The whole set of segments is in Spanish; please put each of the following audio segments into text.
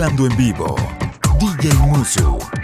Mezclando en vivo. DJ Musu.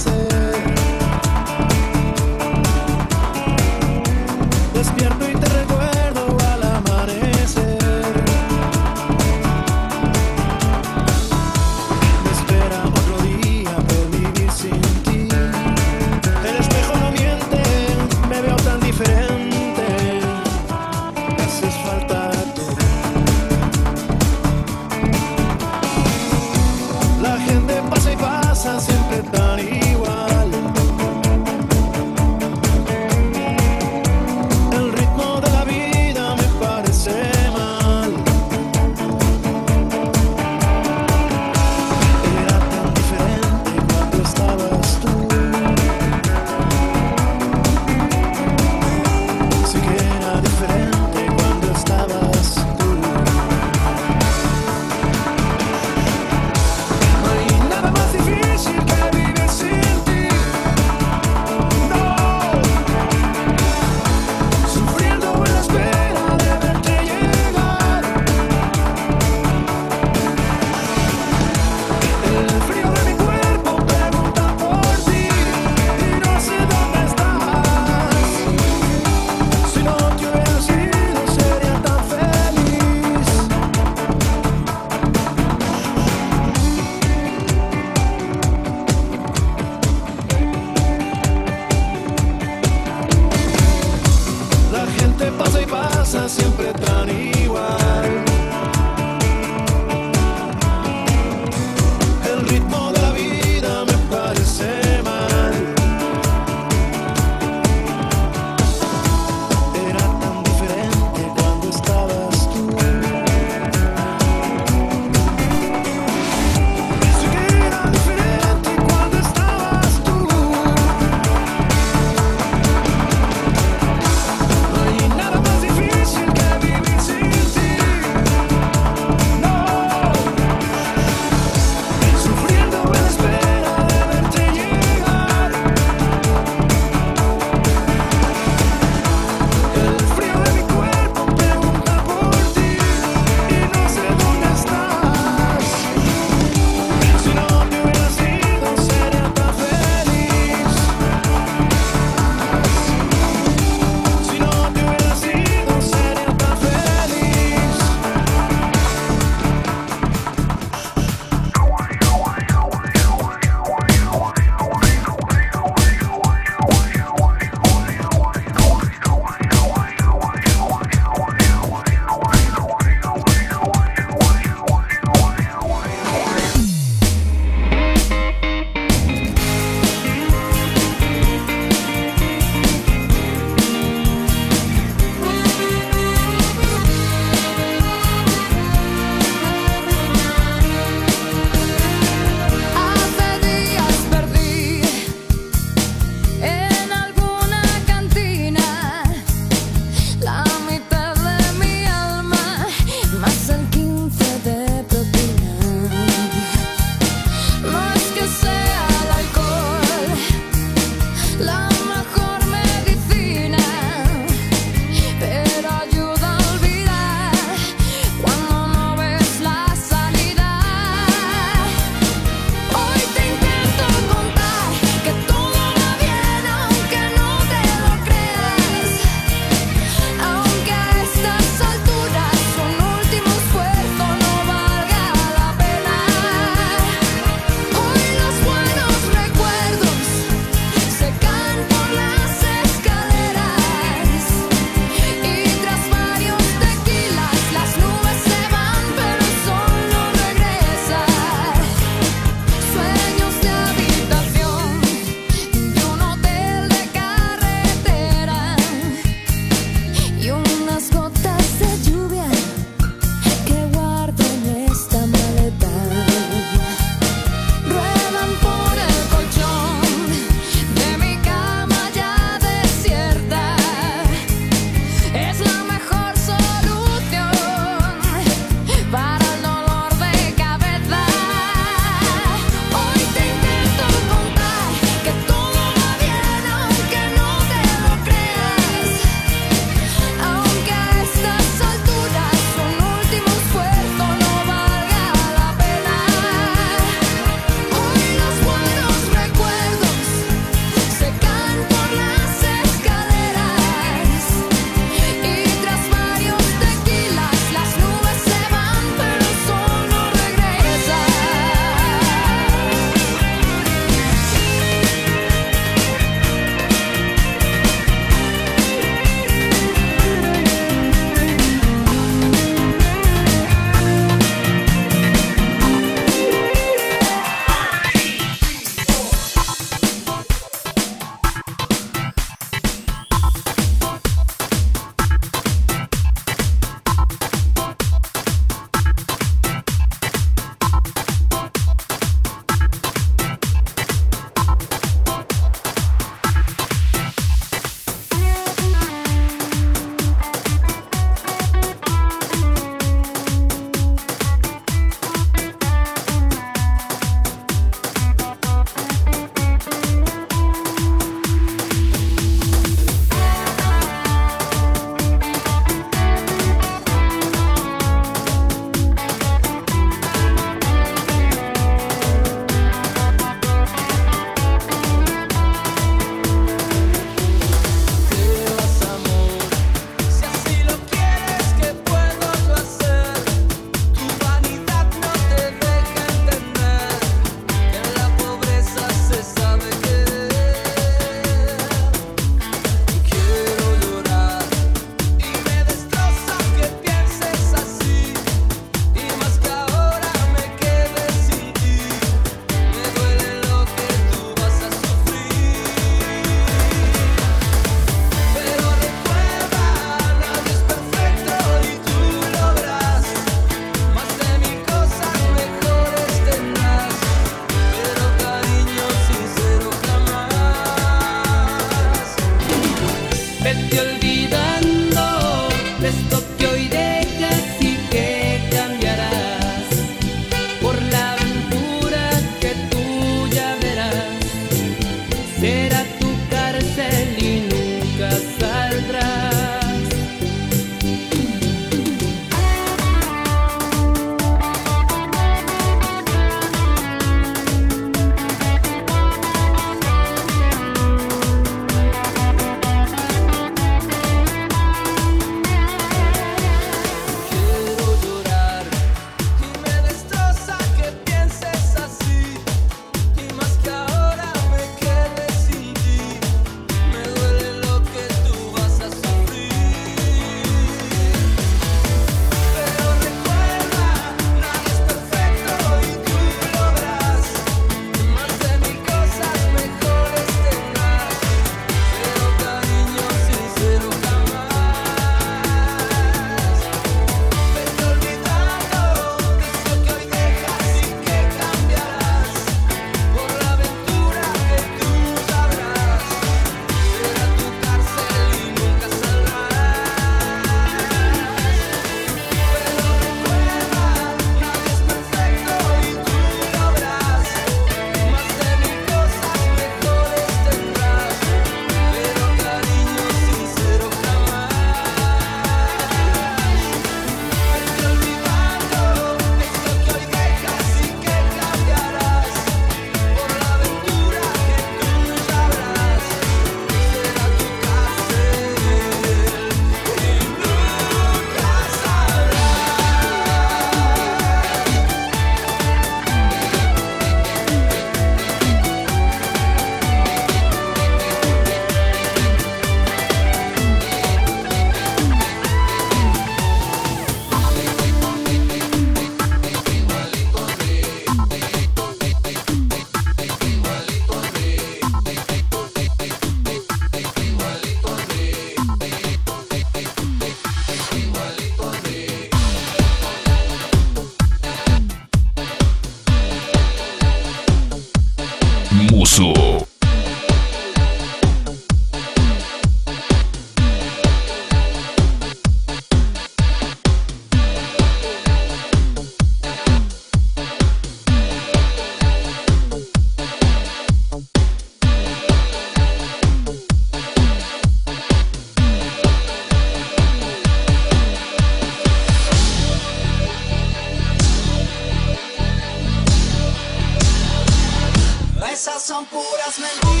son puras mentiras.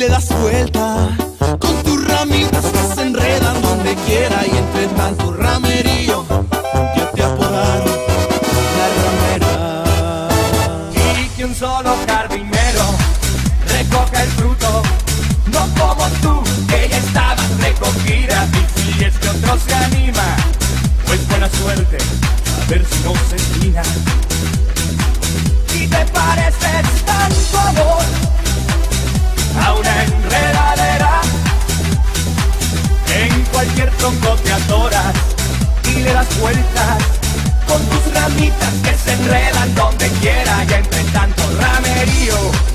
le das vuelta. Con tus ramitas que se enredan donde quiera y entre tanto ramerillo ya te apodaron la ramera. Y que un solo jardinero recoja el fruto, no como tú que ya estabas recogida. Y si es que otro se anima, pues buena suerte, a ver si no se empina. ya entre tanto ramerío.